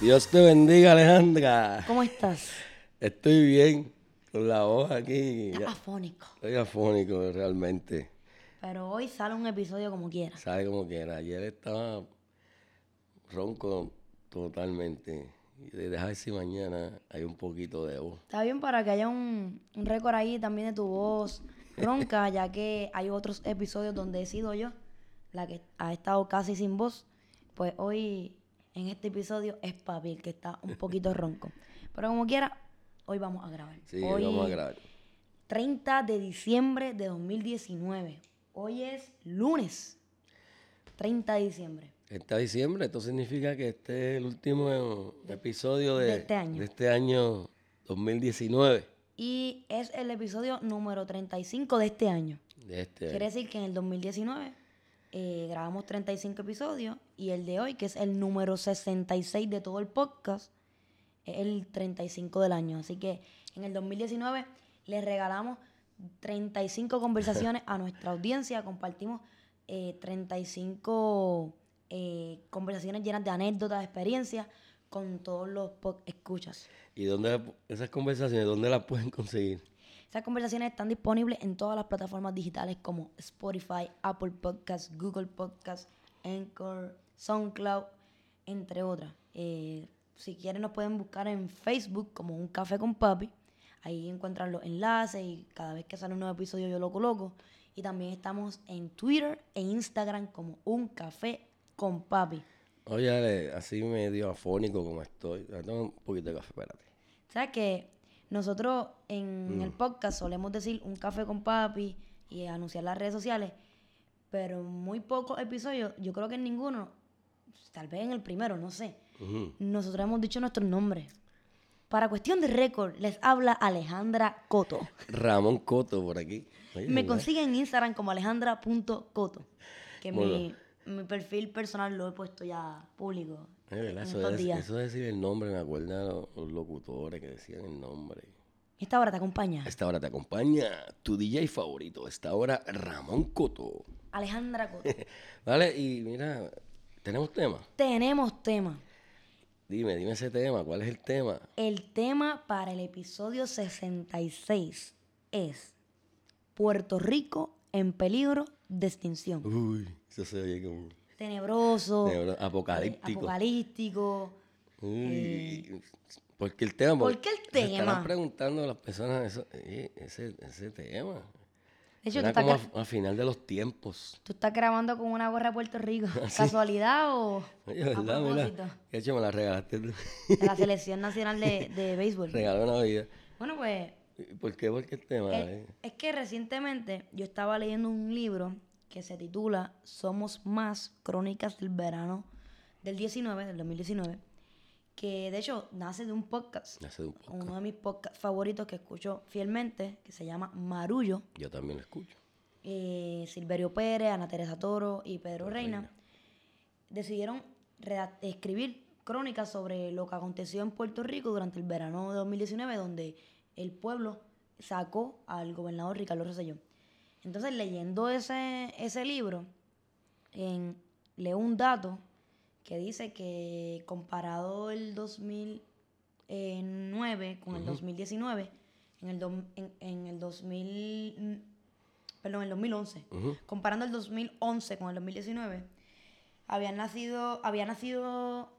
Dios te bendiga, Alejandra. ¿Cómo estás? Estoy bien, con la voz aquí. Estás afónico. Estoy afónico realmente. Pero hoy sale un episodio como quieras. Sabe como quiera. Ayer estaba ronco totalmente. Y de dejar si mañana hay un poquito de voz. Está bien para que haya un, un récord ahí también de tu voz ronca, ya que hay otros episodios donde he sido yo la que ha estado casi sin voz. Pues hoy, en este episodio, es papi el que está un poquito ronco. Pero como quiera, hoy vamos a grabar. Sí, hoy, vamos a grabar. 30 de diciembre de 2019. Hoy es lunes. 30 de diciembre. Está diciembre, esto significa que este es el último episodio de, de este año. de este año 2019. Y es el episodio número 35 de este año. De este Quiere año. decir que en el 2019 eh, grabamos 35 episodios y el de hoy, que es el número 66 de todo el podcast, es el 35 del año. Así que en el 2019 les regalamos 35 conversaciones a nuestra audiencia, compartimos eh, 35 eh, conversaciones llenas de anécdotas, de experiencias con todos los escuchas. ¿Y dónde esas conversaciones, dónde las pueden conseguir? Esas conversaciones están disponibles en todas las plataformas digitales como Spotify, Apple Podcasts, Google Podcasts, Anchor, SoundCloud, entre otras. Eh, si quieren nos pueden buscar en Facebook como Un Café con Papi. Ahí encuentran los enlaces y cada vez que sale un nuevo episodio yo lo coloco. Y también estamos en Twitter e Instagram como Un Café con Papi. Oye, así medio afónico como estoy. Toma un poquito de café, espérate. ¿Sabes que Nosotros en el podcast solemos decir un café con papi y anunciar las redes sociales, pero en muy pocos episodios, yo creo que en ninguno, tal vez en el primero, no sé, nosotros hemos dicho nuestros nombres. Para cuestión de récord, les habla Alejandra Coto. Ramón Coto por aquí. Oye, Me consiguen en Instagram como alejandra.coto, que mi, mi perfil personal lo he puesto ya público Es verdad, eso, días. eso de decir el nombre, me acuerda a los, los locutores que decían el nombre. Esta hora te acompaña esta hora te acompaña tu DJ favorito. Esta hora, Ramón Coto. Alejandra Coto. Vale, y mira, tenemos tema. Tenemos tema. Dime, dime ese tema. ¿Cuál es el tema? El tema para el episodio 66 es Puerto Rico en peligro de extinción. Uy, eso se oye como Tenebroso, Tenebro- eh, apocalíptico. apocalíptico. Uy, porque el tema. ¿Por qué el se estarán tema? preguntando las personas eso, eh, ese, ese tema. De hecho, Era como a, a final de los tiempos. tú estás grabando con una gorra de Puerto Rico. Ah, ¿Casualidad o Oye, a ¿verdad? Mira, de hecho me la regalaste tú. De la Selección Nacional de, de Béisbol. Regalo una vida. Bueno, pues ¿Y ¿Por qué? Porque el tema. Eh, eh? es que recientemente yo estaba leyendo un libro que se titula Somos Más, Crónicas del Verano del 19, del 2019, que de hecho nace de un podcast, Nace de un podcast. uno de mis podcasts favoritos que escucho fielmente, que se llama Marullo, Yo también lo escucho. eh, Silverio Pérez, Ana Teresa Toro y Pedro Reina, decidieron redac- escribir crónicas sobre lo que aconteció en Puerto Rico durante el verano de 2019, donde el pueblo sacó al gobernador Ricardo Rosselló. Entonces, leyendo ese, ese libro, en, leo un dato que dice que comparado el 2009 con el 2019, en el, dom- en, en el 2000, mm, perdón, el 2011, Ujú. comparando el 2011 con el 2019, habían nacido, había nacido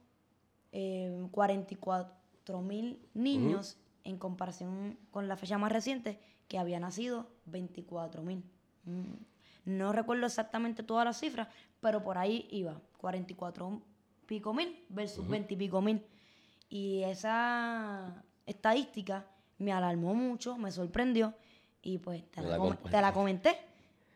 eh, 44 mil niños en comparación con la fecha más reciente, que había nacido 24 mil. Mm, No recuerdo exactamente todas las cifras, pero por ahí iba, 44 pico mil versus 20 y pico mil. Y esa estadística me alarmó mucho, me sorprendió y pues te la, la com- compartí. te la comenté.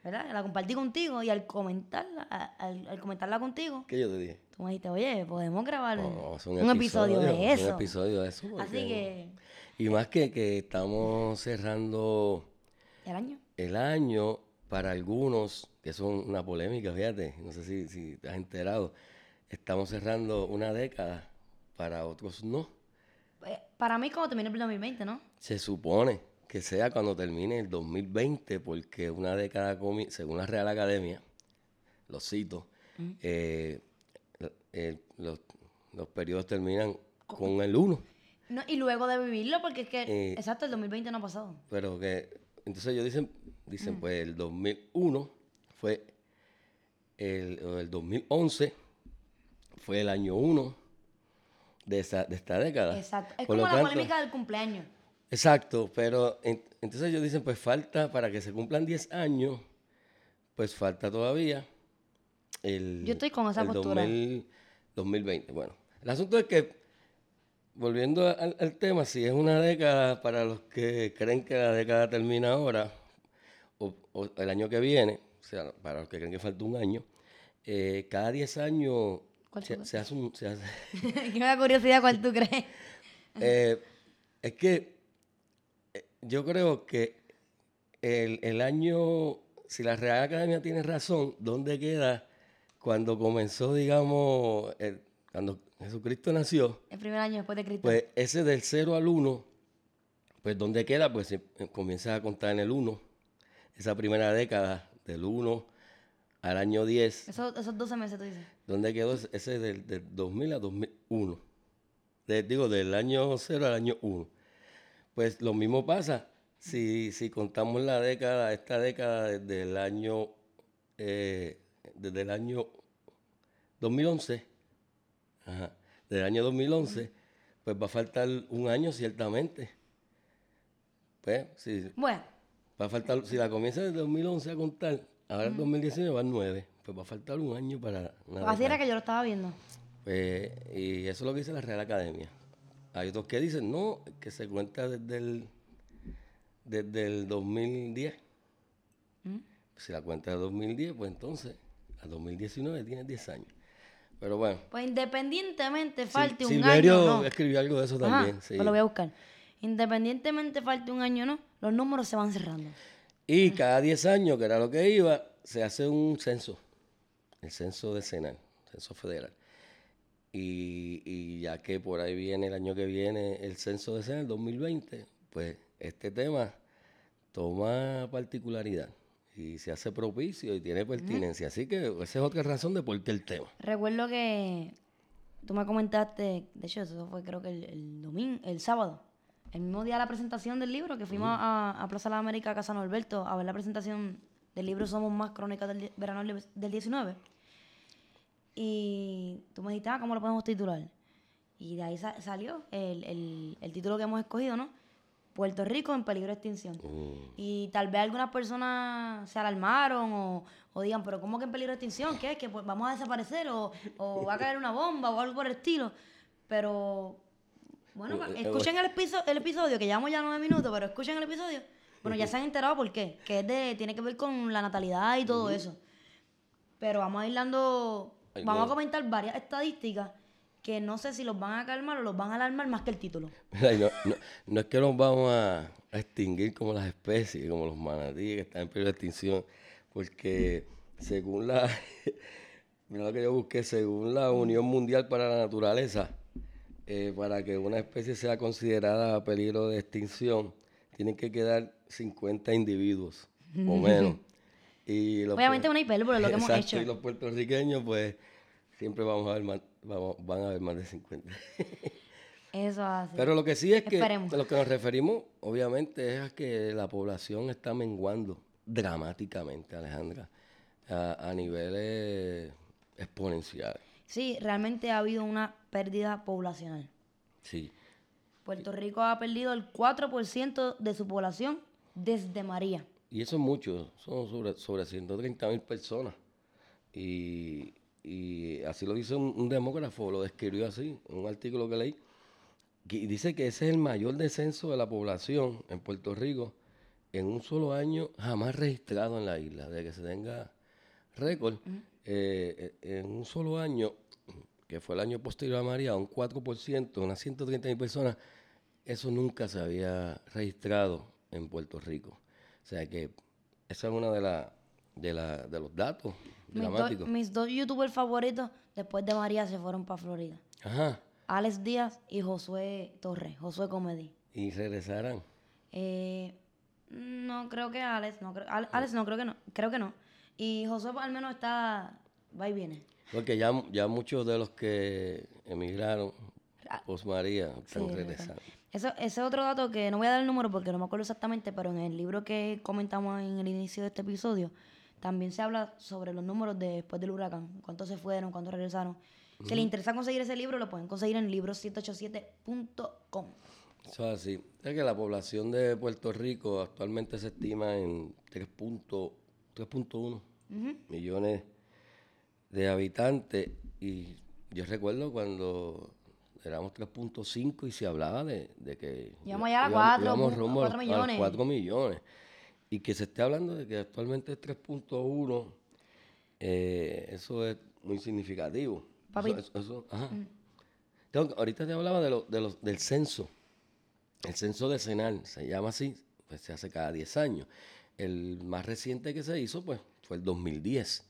¿verdad? La compartí contigo y al comentarla, al, al comentarla contigo, ¿Qué yo te dije? tú me dijiste, oye, podemos grabar es un, episodio de eso. Un episodio de eso. Así que, Y más que, que estamos cerrando el año. el año para algunos, que son una polémica, fíjate, no sé si, si te has enterado, estamos cerrando una década, para otros no. Eh, Para mí, como termina el 2020, ¿no? Se supone que sea cuando termine el 2020, porque una década, según la Real Academia, lo cito, eh, eh, los, los periodos terminan con el 1. No, y luego de vivirlo, porque es que, Eh, exacto, el 2020 no ha pasado. Pero que, entonces ellos dicen, dicen pues el 2001 fue el, el 2011 fue el año 1 de, esa, de esta década. Exacto. Es Por como la tanto- polémica del cumpleaños. Exacto, pero en- entonces ellos dicen, pues falta, para que se cumplan 10 años, pues falta todavía el... Yo estoy con esa el postura. 2000 2020. Bueno, el asunto es que, volviendo al, al tema, si es una década para los que creen que la década termina ahora, o, o el año que viene, o sea, para los que creen que falta un año, eh, cada 10 años ¿Cuál se, se hace un... se hace- que me da curiosidad cuál tú crees. Eh, es que eh, yo creo que el, el año, si la Real Academia tiene razón, ¿dónde queda cuando comenzó, digamos, el- cuando Jesucristo nació? El primer año después de Cristo. Pues ese del 0 al 1, pues ¿dónde queda? Pues se- comienza a contar en el 1, esa primera década, del 1 al año 10. Eso- esos 12 meses tú dices. ¿Dónde quedó ese- ese del, del 2000 a 2001? De- digo, del año 0 al año 1. Pues lo mismo pasa si, si contamos la década, esta década desde el año, eh, desde el año 2011, ajá, del año 2011, pues va a faltar un año ciertamente. Pues, si, Bueno, va a faltar, si la comienza desde 2011 a contar, ahora el 2019 van 9, pues va a faltar un año para... una así era que yo lo estaba viendo. Pues, y eso es lo que dice la Real Academia. Hay otros que dicen, no, que se cuenta desde el, desde el 2010. Si la cuenta de 2010, pues entonces, a 2019 tiene 10 años. Pero bueno, Pues independientemente Sil- falte un Silverio año no. escribió algo de eso Ajá, también. sí. pues lo voy a buscar. Independientemente falte un año o no, los números se van cerrando. Y cada 10 años, que era lo que iba, se hace un censo, el censo decenal, censo federal. Y, y ya que por ahí viene el año que viene el censo decenal, 2020, pues este tema toma particularidad y se hace propicio y tiene pertinencia. Así que esa es otra razón de por qué el tema. Recuerdo que tú me comentaste, de hecho, eso fue creo que el, el domingo, el sábado, el mismo día de la presentación del libro, que fuimos a, a Plaza de la América, Casa Norberto, a ver la presentación del libro Somos Más Crónicas del Verano del del 19. Y tú me dijiste, ah, ¿cómo lo podemos titular? Y de ahí sa- salió el, el- el título que hemos escogido, ¿no? Puerto Rico en peligro de extinción. Y tal vez algunas personas se alarmaron o, o digan, pero ¿cómo que en peligro de extinción? ¿Qué es? ¿Que pues, vamos a desaparecer o, o va a caer una bomba o algo por el estilo? Pero, bueno, Eh, eh, escuchen el, episo- el episodio, que llevamos ya nueve minutos, pero escuchen el episodio. Bueno, ya se han enterado por qué, que es de, tiene que ver con la natalidad y todo eso. Pero vamos a ir dando, vamos a comentar varias estadísticas que no sé si los van a calmar o los van a alarmar más que el título. Mira, no, no- no es que nos vamos a, a extinguir como las especies, como los manatíes que están en peligro de extinción, porque según la, mira lo que yo busqué, según la Unión Mundial para la Naturaleza, eh, para que una especie sea considerada a peligro de extinción, tienen que quedar 50 individuos o menos. Y los Obviamente una hipérbole lo que hemos hecho. Y los puertorriqueños, pues, siempre vamos a ver más, vamos, van a haber más de 50. Eso así. Pero lo que sí es que Esperemos. a lo que nos referimos, obviamente, es a que la población está menguando dramáticamente, Alejandra, a, a niveles exponenciales. Sí, realmente ha habido una pérdida poblacional. Sí. Puerto Rico ha perdido el 4% de su población desde María. Y eso es mucho, son sobre, sobre 130 mil personas. Y, y así lo dice un, un demógrafo, lo describió así, en un artículo que leí. Y dice que ese es el mayor descenso de la población en Puerto Rico en un solo año jamás registrado en la isla, de que se tenga récord, eh, eh, en un solo año, que fue el año posterior a María, un 4%, unas 130 mil personas, eso nunca se había registrado en Puerto Rico. O sea que esa es una de, la, de, la, de los datos Mis, do- dramáticos. mis dos youtubers favoritos después de María se fueron para Florida. Ajá. Alex Díaz y Josué Torres, Josué Comedy. Y regresarán. Eh, no creo que Alex, no creo, Al- Alex no creo que no, creo que no. Y Josué al menos está, va y viene. Porque ya, ya muchos de los que emigraron post María están regresan. regresando. Eso, ese es otro dato que no voy a dar el número porque no me acuerdo exactamente, pero en el libro que comentamos en el inicio de este episodio, también se habla sobre los números de- después del huracán, cuántos se fueron, cuántos regresaron. Si les interesa conseguir ese libro, lo pueden conseguir en libro787.com. Eso es así. Es que la población de Puerto Rico actualmente se estima en 3.1 3.1 millones de habitantes. Y yo recuerdo cuando éramos 3.5 y se hablaba de, de que Íbamos allá a íbamos- cuatro, íbamos pu- rumbo cuatro a los millones. 4 millones. Y que se esté hablando de que actualmente es 3.1, eh, eso es muy significativo. Papi. Eso- eso- eso- ajá. Que- ahorita te hablaba de lo- de los- del censo. El censo decenal se llama así, pues se hace cada 10 años. El más reciente que se hizo, pues, fue el 2010.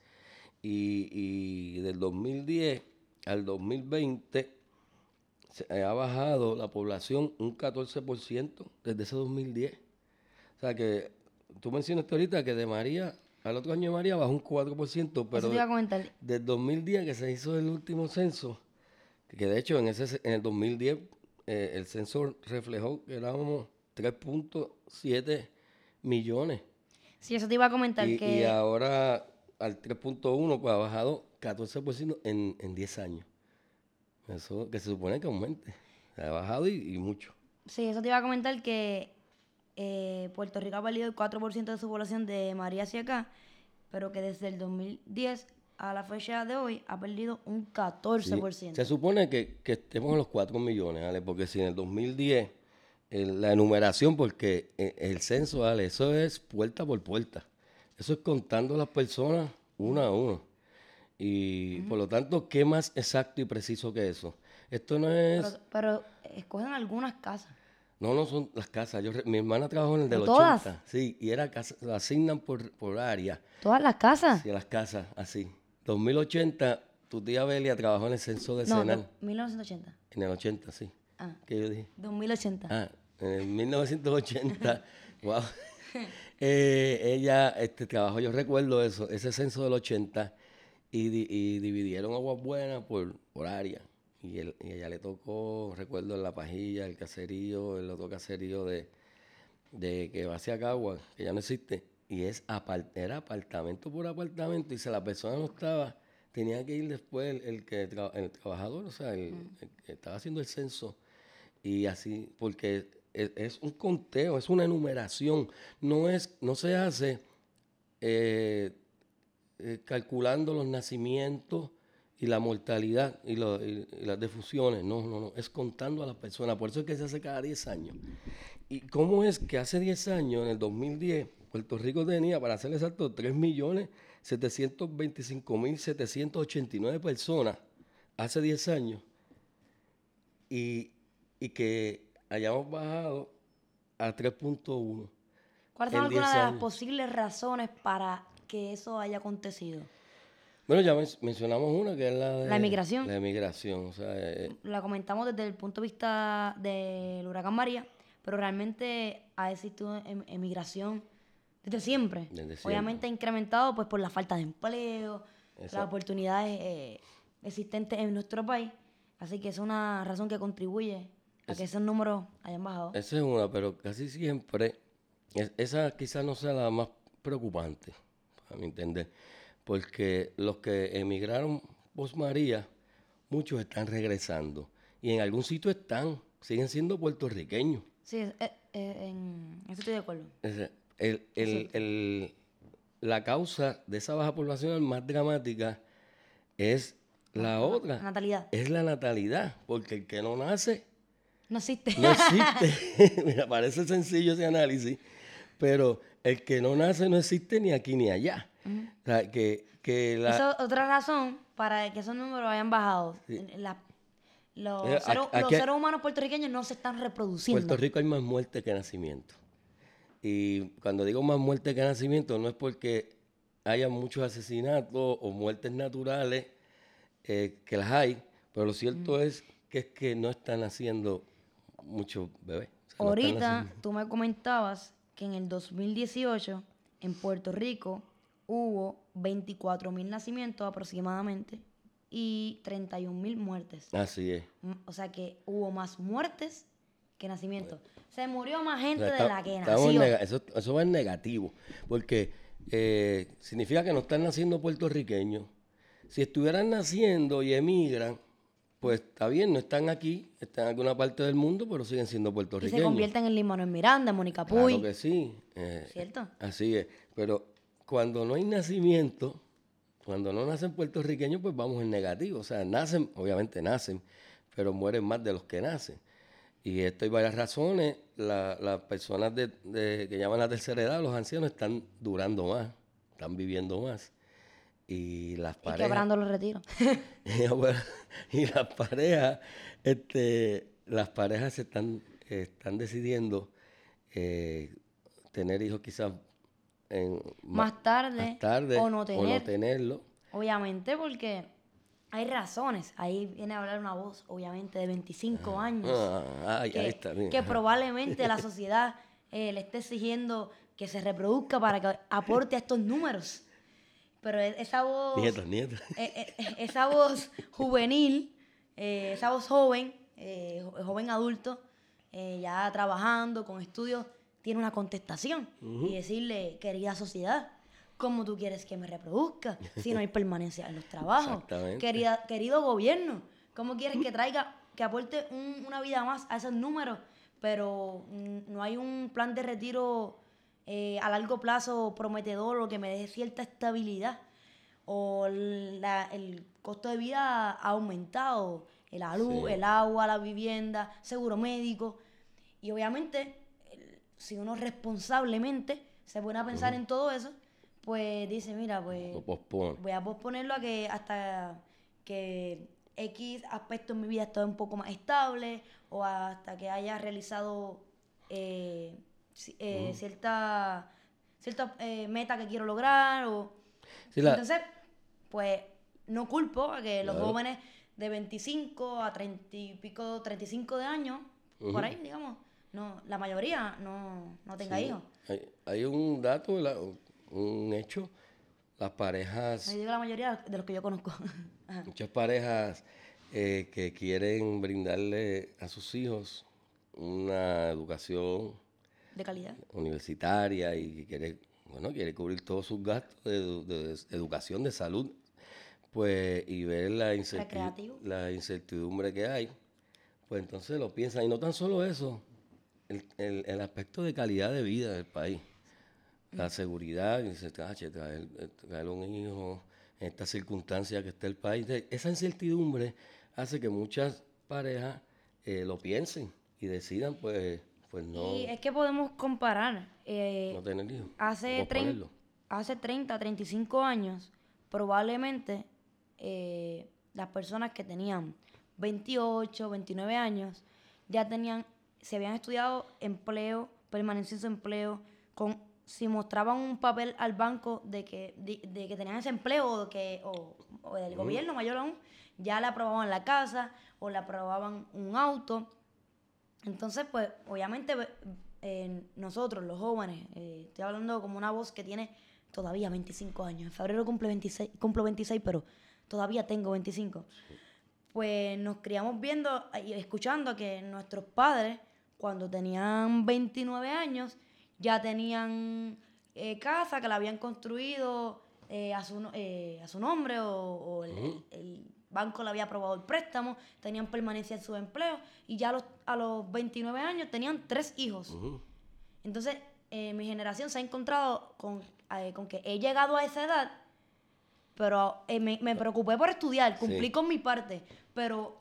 Y, y del 2010 al 2020 se ha bajado la población un 14% desde ese 2010. O sea que tú mencionaste ahorita que de María al otro año de María bajó un 4%, pero Eso te iba a comentar. del 2010 que se hizo el último censo, que de hecho en, ese, en el 2010 eh, el censo reflejó que éramos 3.7 millones. Sí, eso te iba a comentar Y, que... y ahora al 3.1 pues ha bajado 14% en, en 10 años. Eso que se supone que aumente. Ha bajado y, y mucho. Sí, eso te iba a comentar que eh, Puerto Rico ha perdido el 4% de su población de María hacia acá, pero que desde el 2010 a la fecha de hoy ha perdido un Sí. 14%. Se supone que, que estemos en los 4 millones, Ale, porque si en el 2010 el- la enumeración, porque eh, el censo, Ale, eso es puerta por puerta. Eso es contando las personas una a una. Y por lo tanto, ¿qué más exacto y preciso que eso? Esto no es... Pero, pero escogen algunas casas. No, no son las casas. Yo, mi hermana trabajó en el del ¿No todas? 80. Sí, y era casa, lo asignan por, por área. Todas las casas. Sí, las casas, así. 2080, tu tía Belia trabajó en el censo no, decenal. do- 1980. En el 80, sí. Ah, ¿Qué yo dije? 2080. Ah, en 1980, wow. Eh, ella este, trabajó, yo recuerdo eso, ese censo del 80, y, di- y dividieron Aguas Buenas por, por área. Y, él, y ella le tocó, recuerdo, en La Pajilla, el caserío, el otro caserío de, de que va hacia Cagua, que ya no existe, y es apart- era apartamento por apartamento, y si la persona no estaba, tenía que ir después el, el que tra- el trabajador, o sea, el, el que estaba haciendo el censo, y así, porque es, es un conteo, es una enumeración, no es, no se hace eh, eh, calculando los nacimientos y la mortalidad y, lo- y- y las defusiones, no, no, no, es contando a las personas, por eso es que se hace cada 10 años. ¿Y cómo es que hace 10 años, en el 2010, Puerto Rico tenía, para ser exacto, 3.725.789 personas, hace 10 años, y, y que hayamos bajado a 3.1? ¿Cuáles son en 10 algunas de las posibles razones para que eso haya acontecido? Bueno, ya men- mencionamos una que es la de... La emigración. La emigración, o sea, eh, La comentamos desde el punto de vista del huracán María, pero realmente ha existido em- emigración desde siempre. Desde siempre. Obviamente ha incrementado pues por la falta de empleo, las Exacto. oportunidades eh, existentes en nuestro país. Así que es una razón que contribuye a que esos números hayan bajado. esa es una, pero casi siempre, es- esa quizás no sea la más preocupante, a mi entender, porque los que emigraron post María, muchos están regresando, y en algún sitio están, siguen siendo puertorriqueños. Sí, eh, eh, en eso estoy de acuerdo. Decir, el- el- el- la causa de esa baja poblacional más dramática es la otra, Natalidad. es la natalidad, porque el que no nace No existe. no existe. Mira, parece sencillo ese análisis, pero el que no nace no existe ni aquí ni allá. O sea, que, que la... Esa es otra razón para que esos números hayan bajado. La- los, seres, aquí- los aquí- seres humanos puertorriqueños no se están reproduciendo. Puerto Rico hay más muerte que nacimiento. Y cuando digo más muerte que nacimiento, no es porque haya muchos asesinatos o muertes naturales, eh, que las hay, pero lo cierto es que es que no están naciendo muchos bebés. O sea, Ahorita tú me comentabas que en el 2018 en Puerto Rico hubo 24 mil nacimientos aproximadamente y 31 mil muertes. Así es. M- O sea que hubo más muertes que nacimientos. Se murió más O gente de la que nació. eso, eso va en negativo, porque eh, significa que no están naciendo puertorriqueños. Si estuvieran naciendo y emigran, pues está bien, no están aquí, están en alguna parte del mundo, pero siguen siendo Y puertorriqueños. se convierten en Lin Manuel Miranda, en Mónica Claro Puy. que sí. eh, ¿Cierto? Así es. Pero cuando no hay nacimiento, cuando no nacen puertorriqueños, pues vamos en negativo. O sea, nacen, obviamente nacen, pero mueren más de los que nacen. Y esto hay varias razones. La- las personas de, de- que llaman la tercera edad, los ancianos, están durando más, están viviendo más. Y las Y parejas. quebrando los retiros. Y, y las parejas, este, las parejas se están, están decidiendo eh, tener hijos quizás en, Más tarde, más tarde o no tener. tenerlo. Obviamente porque hay razones. Ahí viene a hablar una voz, obviamente, de 25 años. Ah, que, está. probablemente la sociedad eh, le esté exigiendo que se reproduzca para que aporte a estos números. Pero e- esa voz, Nietos, nietos. eh, eh, esa voz juvenil, eh, esa voz joven, eh, jo- joven adulto, ya trabajando con estudios, tiene una contestación y decirle, querida sociedad, ¿cómo tú quieres que me reproduzca si no hay permanencia en los trabajos? Querida, querido gobierno, ¿cómo quieres que traiga, que aporte un- una vida más a esos números? Pero mm, no hay un plan de retiro eh, a largo plazo prometedor o que me dé cierta estabilidad. O la- el costo de vida ha aumentado, la luz, Sí. el agua, la vivienda, seguro médico. Y obviamente, si uno responsablemente se pone a pensar en todo eso, pues dice, mira, pues voy a posponerlo a que hasta que X aspecto en mi vida esté un poco más estable o hasta que haya realizado eh, eh, cierta, cierta eh, meta que quiero lograr. O... Sí, la- Entonces, pues no culpo a que los jóvenes de 25 a 30 y pico, 35 de años, por ahí, digamos, no, la mayoría no, no tenga sí, hijos. Hay, hay un dato, la- un hecho. Las parejas No digo la mayoría de los que yo conozco. Muchas parejas eh, que quieren brindarle a sus hijos una educación de calidad. universitaria y que quiere, bueno, quiere cubrir todos sus gastos de, edu- de educación, de salud, pues, y ver la, la incertidumbre que hay, pues entonces lo piensan. Y no tan solo eso, el, el- el aspecto de calidad de vida del país, la seguridad, y dice, "Ah, che, traer, traer un hijo en esta circunstancia que está el país. Esa incertidumbre hace que muchas parejas eh, lo piensen y decidan, pues, pues no, Y es que podemos comparar. eh, no tener hijos. hace, o 30, posponerlo. hace 30, 35 años, probablemente eh, las personas que tenían 28, 29 años ya tenían, se habían estudiado empleo, permanencia en su empleo, con, si mostraban un papel al banco de que, de, de que tenían ese empleo o, que, o, o del gobierno mayor aún, ya le aprobaban la casa o le aprobaban un auto. Entonces, pues, obviamente, eh, nosotros, los jóvenes, eh, estoy hablando como una voz que tiene todavía 25 años. En febrero cumple 26, cumplo 26, pero todavía tengo 25. Pues nos criamos viendo y escuchando que nuestros padres, cuando tenían 29 años, ya tenían eh, casa que la habían construido eh, a, su, eh, a su nombre o, o el, el banco le había aprobado el préstamo, tenían permanencia en su empleo y ya a los, a los 29 años tenían tres hijos. Ujú. Entonces, eh, mi generación se ha encontrado con, con que he llegado a esa edad, pero me, me preocupé por estudiar, cumplí Sí. con mi parte, pero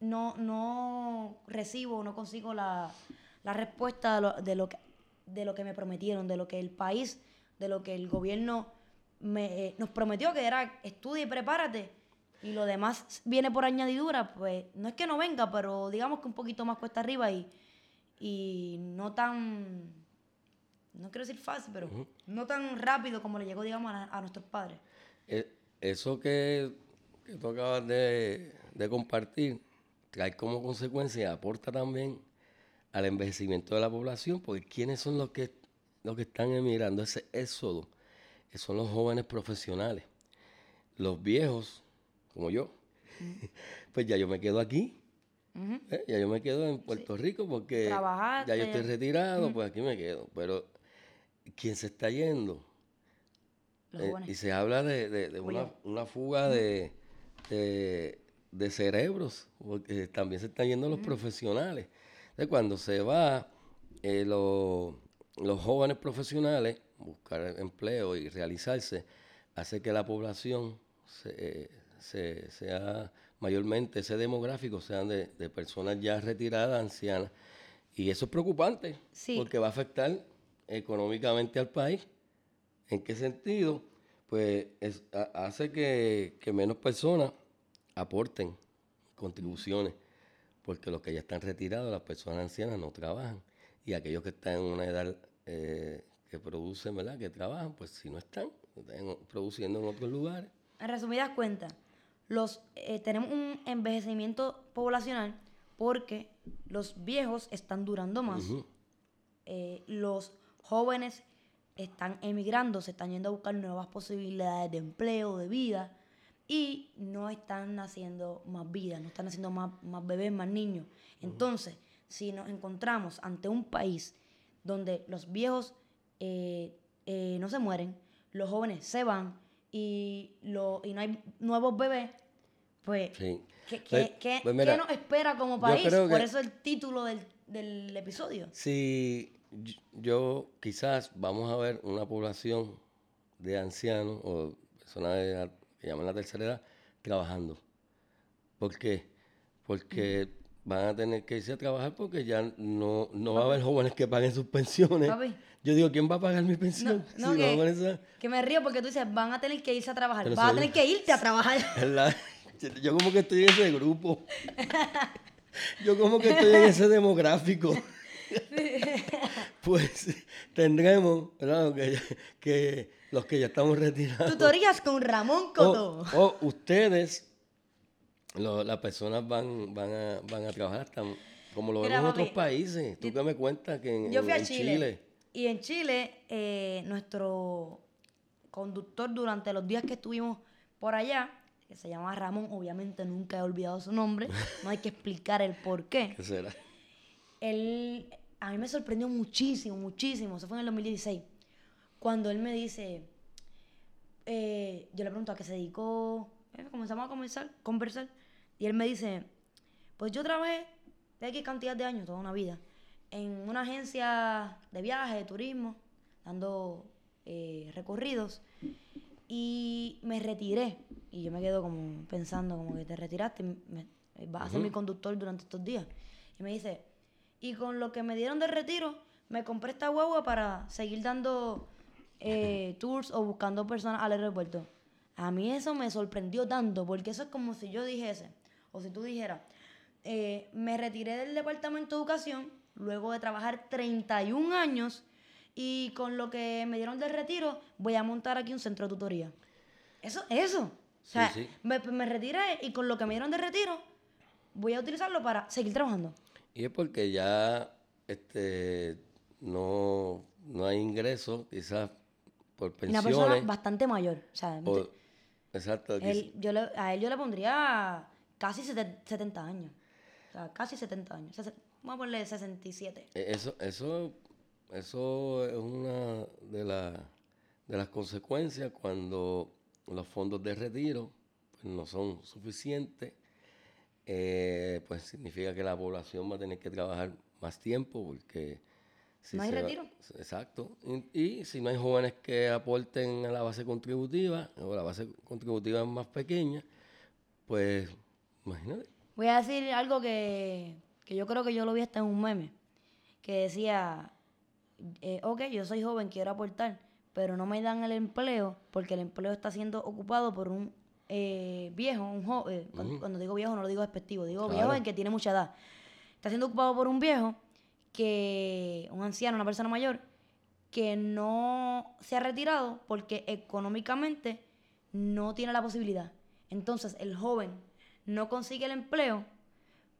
no, no recibo, no consigo la, la respuesta de lo, de lo que de lo que me prometieron, de lo que el país, de lo que el gobierno me, eh, nos prometió, que era estudia y prepárate, y lo demás viene por añadidura, pues no es que no venga, pero digamos que un poquito más cuesta arriba y, y no tan, no quiero decir fácil, pero no tan rápido como le llegó, digamos, a, a nuestros padres. Eh, eso que, que tú acabas de, de compartir trae como consecuencia, aporta también al envejecimiento de la población, porque ¿quiénes son los que, los que están emigrando? Ese éxodo, son los jóvenes profesionales. Los viejos, como yo, pues ya yo me quedo aquí, ¿eh? ya yo me quedo en Puerto Rico porque ya yo estoy retirado, pues aquí me quedo. Pero ¿quién se está yendo? Eh, y se habla de, de- de una, una fuga de, de- de cerebros, porque también se están yendo los profesionales. Entonces, cuando se va eh, lo- los jóvenes profesionales, buscar empleo y realizarse, hace que la población se, eh, se- sea mayormente, ese demográfico, sean de, de personas ya retiradas, ancianas. Y eso es preocupante, Sí. porque va a afectar económicamente al país. ¿En qué sentido? Pues es- ha- hace que, que menos personas aporten contribuciones, porque los que ya están retirados, las personas ancianas, no trabajan. Y aquellos que están en una edad eh, que producen, ¿verdad? Que trabajan, pues si no están, están produciendo en otros lugares. En resumidas cuentas, los, eh, tenemos un envejecimiento poblacional porque los viejos están durando más, eh, los jóvenes están emigrando, se están yendo a buscar nuevas posibilidades de empleo, de vida, y no están naciendo más vidas, no están naciendo más, más bebés, más niños. Entonces, si nos encontramos ante un país donde los viejos eh, eh, no se mueren, los jóvenes se van y, lo, y no hay nuevos bebés, pues, Sí. ¿qué, Pues- qué- qué- pues mira, qué nos espera como país? Por que- eso el título del, del episodio. Si y- yo quizás vamos a ver una población de ancianos o personas de edad que llaman la tercera edad trabajando. ¿Por qué? Porque van a tener que irse a trabajar porque ya no, no va a haber jóvenes que paguen sus pensiones. Papi. Yo digo, ¿quién va a pagar mi pensión? No, Si que- me río porque tú dices, van a tener que irse a trabajar. Pero Vas a tener que irte a trabajar. ¿verdad? Yo como que estoy en ese grupo. Yo como que estoy en ese demográfico. Pues tendremos, ¿verdad? Que, que los que ya estamos retirados. Tutorías con Ramón O, Coto. o ustedes, lo- las personas van, van, a, van a trabajar hasta como lo Mira, vemos en otros países. Tú que me cuentas que en, Yo fui a Chile, Y en Chile, eh, nuestro conductor durante los días que estuvimos por allá, que se llama Ramón, obviamente nunca he olvidado su nombre, no hay que explicar el por qué. ¿Qué será? Él, a mí me sorprendió muchísimo, muchísimo, eso fue en el 2016, cuando él me dice, eh, yo le pregunto a qué se dedicó, eh, comenzamos a conversar, conversar, y él me dice, pues yo trabajé de aquí cantidad de años, toda una vida, en una agencia de viajes, de turismo, dando eh, recorridos, y me retiré, y yo me quedo como pensando, como que te retiraste, me- vas a ser mi conductor durante estos días. Y me dice, y con lo que me dieron de retiro, me compré esta guagua para seguir dando eh, tours o buscando personas al aeropuerto. A mí eso me sorprendió tanto, porque eso es como si yo dijese, o si tú dijeras, eh, me retiré del departamento de educación luego de trabajar 31 años y con lo que me dieron de retiro voy a montar aquí un centro de tutoría. Eso, eso. O sea, Sí, sí. Me, me retiré y con lo que me dieron de retiro voy a utilizarlo para seguir trabajando. Y es porque ya este no, no hay ingresos, quizás por Una persona bastante mayor. O sea, o- exacto. quiz- él- yo le- a él yo le pondría casi sete- 70 años. O sea, casi 70 años. Vamos a ponerle 67. e- Eso, eso, eso es una de, la- de las consecuencias cuando los fondos de retiro pues, no son suficientes. eh, pues significa que la población va a tener que trabajar más tiempo porque... No hay va- retiro. exacto. Y, y si no hay jóvenes que aporten a la base contributiva, o la base contributiva es más pequeña, pues imagínate. Voy a decir algo que, que yo creo que yo lo vi hasta en un meme. Que decía, eh, ok, yo soy joven, quiero aportar, pero no me dan el empleo porque el empleo está siendo ocupado por un eh, viejo, un joven. cuando, cuando digo viejo no lo digo despectivo, digo Claro. viejo en que tiene mucha edad. Está siendo ocupado por un viejo que, un anciano, una persona mayor, que no se ha retirado porque económicamente no tiene la posibilidad. Entonces el joven no consigue el empleo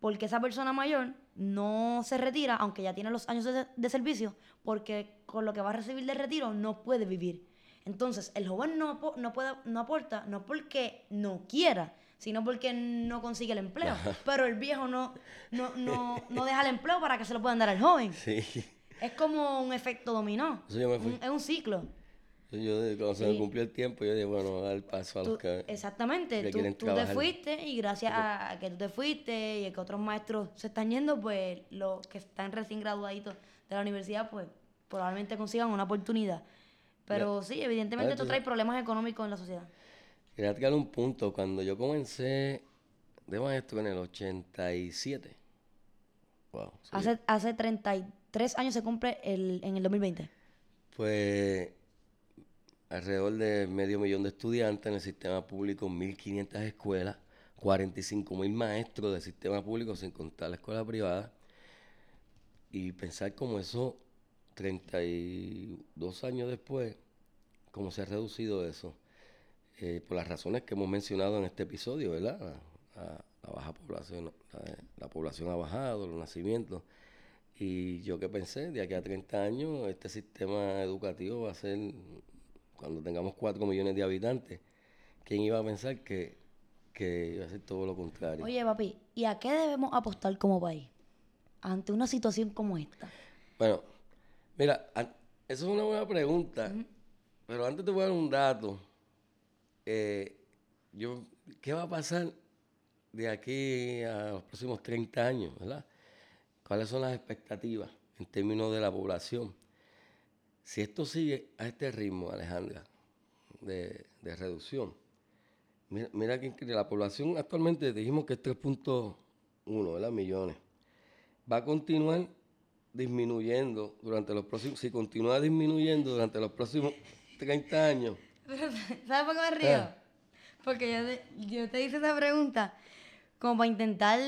porque esa persona mayor no se retira, aunque ya tiene los años de, de servicio, porque con lo que va a recibir de retiro no puede vivir. Entonces el joven no, no, puede, no aporta, no porque no quiera, sino porque no consigue el empleo. Pero el viejo no, no, no, no deja el empleo para que se lo puedan dar al joven. Sí. Es como un efecto dominó. Eso yo me fui. Un- es un ciclo. Yo, cuando se me cumplió el tiempo, yo dije, bueno, dar paso a los Tú- que... exactamente, que tú, te fuiste y gracias a que tú te fuiste y a que otros maestros se están yendo, pues los que están recién graduaditos de la universidad, pues probablemente consigan una oportunidad. Pero sí, evidentemente tú trae sabes- problemas económicos en la sociedad. Quería tocar un punto. Cuando yo comencé de maestro en el 87. Wow. sí. Hace, hace 33 años se cumple el, en el 2020. Pues alrededor de medio millón de estudiantes en el sistema público, 1.500 escuelas, 45.000 maestros del sistema público, sin contar la escuela privada. Y pensar como eso, 32 años después, cómo se ha reducido eso. Eh, por las razones que hemos mencionado en este episodio, ¿verdad? La, la- la baja población, la, la población ha bajado, los nacimientos. Y yo que pensé, de aquí a 30 años, este sistema educativo va a ser, cuando tengamos 4 millones de habitantes, ¿quién iba a pensar que, que iba a ser todo lo contrario? Oye, papi, ¿y a qué debemos apostar como país ante una situación como esta? Bueno, mira, eso es una buena pregunta, pero antes te voy a dar un dato. Eh, yo, ¿Qué va a pasar de aquí a los próximos 30 años, verdad? ¿Cuáles son las expectativas en términos de la población? Si esto sigue a este ritmo, Alejandra, de, de reducción, mira, que la población actualmente dijimos que es 3.1, ¿verdad? Millones. Va a continuar disminuyendo durante los próximos, si continúa disminuyendo durante los próximos 30 años, ¿Sabes por qué me río? Ah. Porque yo te, yo te hice esa pregunta como para intentar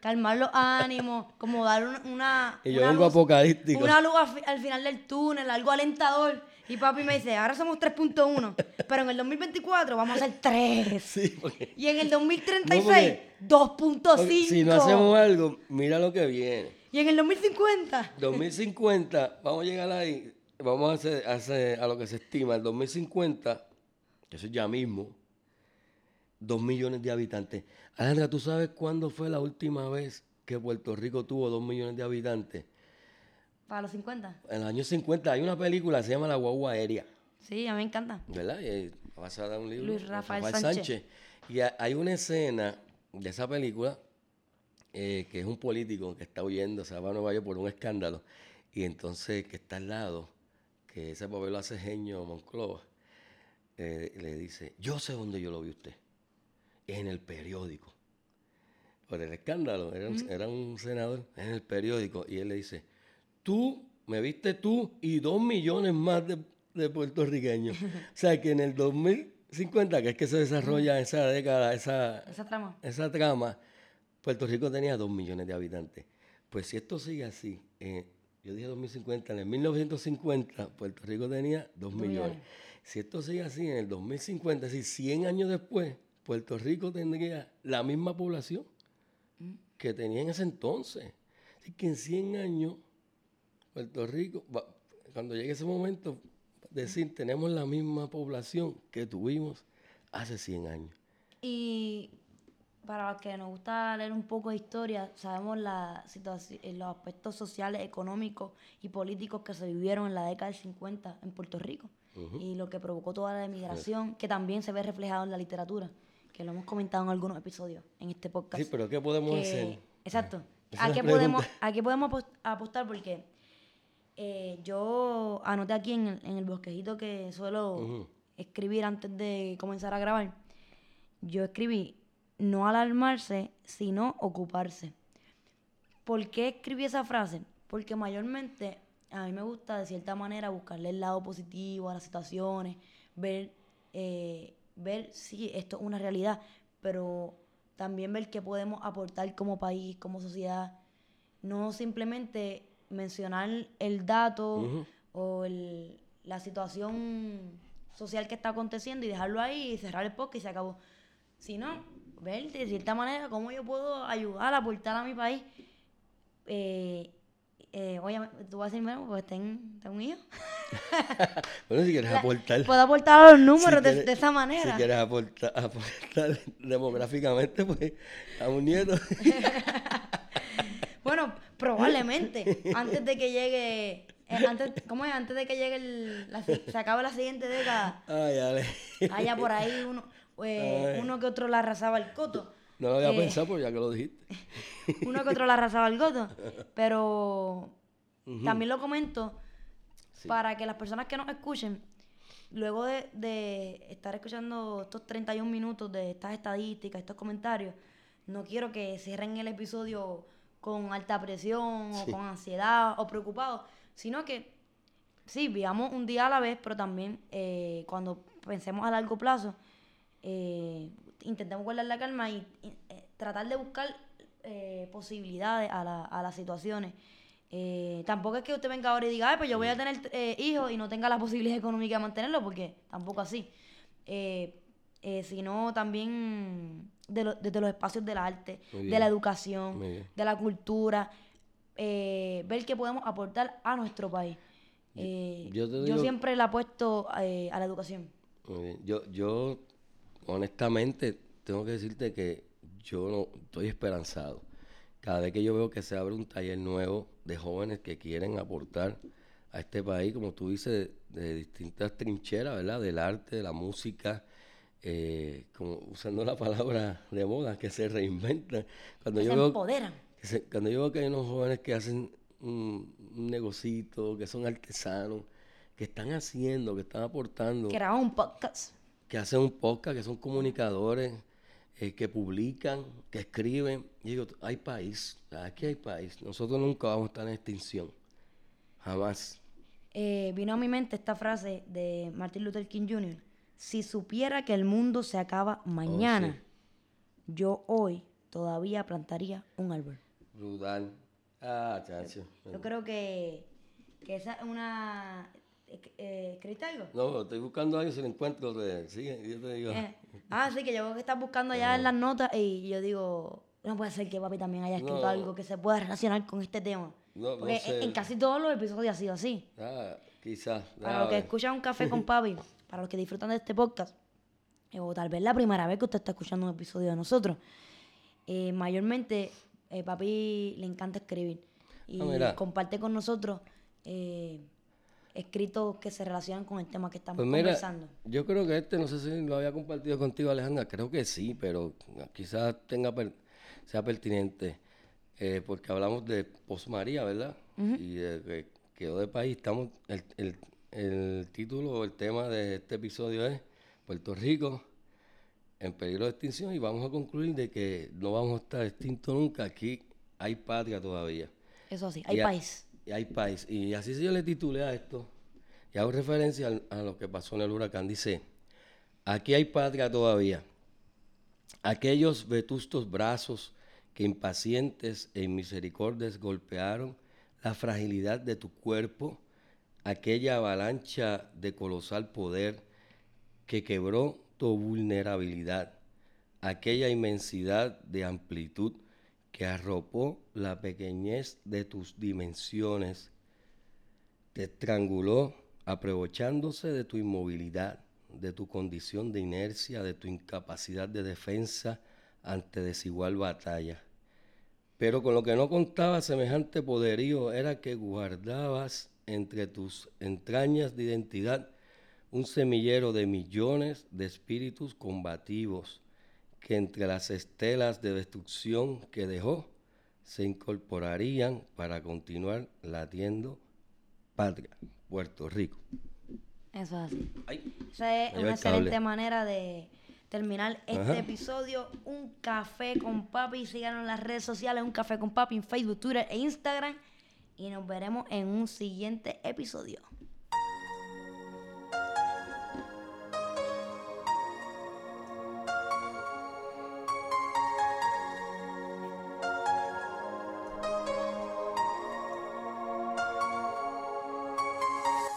calmar los ánimos, como dar un- una... Y yo una luz- apocalíptico. Una luz al, fi- al final del túnel, algo alentador. Y papi me dice, ahora somos 3.1, pero en el 2024 vamos a ser 3. sí, porque Y en el 2036, No, porque- 2.5. porque si no hacemos algo, mira lo que viene. Y en el 2050, 2050, vamos a llegar ahí, vamos a hacer, hacer a lo que se estima, el 2050, que eso es ya mismo, 2 millones de habitantes. Alejandra, ¿tú sabes cuándo fue la última vez que Puerto Rico tuvo 2 millones de habitantes? para los 50. En los años 50 hay una película que se llama La Guagua Aérea. Sí, a mí me encanta. ¿verdad? Y es basada en un libro Luis Rafael Sánchez. Y ha- hay una escena de esa película eh, que es un político que está huyendo, se va a Nueva York por un escándalo. Y entonces que está al lado, que ese papel lo hace Genio Monclova, eh, le dice, yo sé dónde yo lo vi usted. En el periódico. Por el escándalo, era un, era un senador en el periódico. Y él le dice, tú, me viste tú y dos millones más de, de puertorriqueños. o sea que en el 2050, que es que se desarrolla esa década, esa, Esa trama. esa trama, Puerto Rico tenía dos millones de habitantes. Pues si esto sigue así, eh, yo dije 2050, en el 1950 Puerto Rico tenía dos millones. millones. Si esto sigue así, en el 2050, es decir, 100 años después, Puerto Rico tendría la misma población que tenía en ese entonces. Así que en 100 años, Puerto Rico, cuando llegue ese momento, decir, tenemos la misma población que tuvimos hace 100 años. Y para los que nos gusta leer un poco de historia, sabemos la eh, los aspectos sociales, económicos y políticos que se vivieron en la década del 50 en Puerto Rico. Y lo que provocó toda la emigración, que también se ve reflejado en la literatura, que lo hemos comentado en algunos episodios en este podcast. Sí, pero ¿qué podemos que- hacer? Exacto. ¿A qué, podemos. ¿A qué podemos apos- apostar? Porque eh, yo anoté aquí en el, en el bosquejito que suelo Ujú. escribir antes de comenzar a grabar. Yo escribí no alarmarse, sino ocuparse. ¿Por qué escribí esa frase? Porque mayormente a mí me gusta de cierta manera buscarle el lado positivo a las situaciones, ver, eh, ver si esto es una realidad, pero también ver qué podemos aportar como país, como sociedad. No simplemente mencionar el dato o el, la situación social que está aconteciendo y dejarlo ahí y cerrar el podcast y se acabó. Sino, ver de cierta manera cómo yo puedo ayudar, aportar a mi país. Eh, eh, oye, tú vas a decirme, pues tengo, tengo un hijo. bueno, si quieres aportar. Puedo aportar a los números de, de, esa manera. Si quieres aportar, aportar demográficamente, pues a un nieto. bueno, probablemente, antes de que llegue eh, antes, ¿Cómo es? Antes de que llegue el, la, se acabe la siguiente década. Ay, dale. Haya por ahí uno, eh, uno que otro la arrasaba el coto. No lo había eh, pensado, pues ya que lo dijiste. uno que otro la arrasaba el coto. Pero también lo comento para que las personas que nos escuchen, luego de, de, estar escuchando estos 31 minutos de estas estadísticas, estos comentarios, no quiero que cierren el episodio con alta presión o con ansiedad o preocupados sino que sí, vivamos un día a la vez, pero también eh, cuando pensemos a largo plazo, eh, intentemos guardar la calma y, eh, tratar de buscar posibilidades a, la, a, las situaciones. tampoco es que usted venga ahora y diga, Ay, pues yo voy a tener hijos y no tenga la posibilidad económica de mantenerlo, porque tampoco así. sino también de desde los espacios del arte, de la educación, de la cultura eh, ver qué podemos aportar a nuestro país. Eh, yo, siempre le apuesto eh, a la educación. Yo, yo, honestamente, tengo que decirte que yo no estoy esperanzado. Cada vez que yo veo que se abre un taller nuevo de jóvenes que quieren aportar a este país, como tú dices, de, distintas trincheras, ¿verdad? Del arte, de la música, como usando la palabra de moda, que se reinventan. Cuando se empoderan cuando yo veo que hay unos jóvenes que hacen un, negocito, que son artesanos, que están haciendo, que están aportando. Que graban un podcast. Que hacen un podcast, que son comunicadores, eh, que publican, que escriben. Y digo, hay país, aquí hay país. Nosotros nunca vamos a estar en extinción. Jamás. Eh, vino a mi mente esta frase de Martin Luther King Jr. Si supiera que el mundo se acaba mañana, oh, yo hoy todavía plantaría un árbol. Brutal. Ah, chacho. Yo creo que, que esa es una... Eh, ¿Escribiste algo? No, estoy buscando algo si lo encuentro. Sí, yo te digo. Eh, ah, sí, que yo veo que estás buscando allá en las notas y yo digo, no puede ser que papi también haya escrito algo que se pueda relacionar con este tema. No, Porque En, casi todos los episodios ha sido así. Ah, quizás. Para los que escuchan un café con papi, para los que disfrutan de este podcast, o tal vez la primera vez que usted está escuchando un episodio de nosotros, eh, mayormente eh, papi le encanta escribir y ah, comparte con nosotros eh, escritos que se relacionan con el tema que estamos pues conversando. Yo creo que este, no sé si lo había compartido contigo, Alejandra, creo que sí, pero quizás tenga sea pertinente, eh, porque hablamos de Posmaría, ¿verdad? Y de que quedó de país. Estamos, el, el, el título o el tema de este episodio es Puerto Rico en peligro de extinción y vamos a concluir de que no vamos a estar extintos nunca. Aquí hay patria todavía. Eso sí, hay país. Y hay país. Y así yo le titulé a esto. Y hago referencia a, lo que pasó en el huracán. Dice, aquí hay patria todavía. Aquellos vetustos brazos que impacientes e inmisericordes golpearon la fragilidad de tu cuerpo, aquella avalancha de colosal poder que quebró tu vulnerabilidad, aquella inmensidad de amplitud que arropó la pequeñez de tus dimensiones, te estranguló aprovechándose de tu inmovilidad, de tu condición de inercia, de tu incapacidad de defensa ante desigual batalla. Pero con lo que no contaba semejante poderío era que guardabas entre tus entrañas de identidad un semillero de millones de espíritus combativos que entre las estelas de destrucción que dejó se incorporarían para continuar latiendo patria, Puerto Rico. Eso es así. Esa es una excelente manera de terminar este episodio. Un café con papi. Síganos en las redes sociales. Un café con papi en Facebook, Twitter e Instagram. y nos veremos en un siguiente episodio.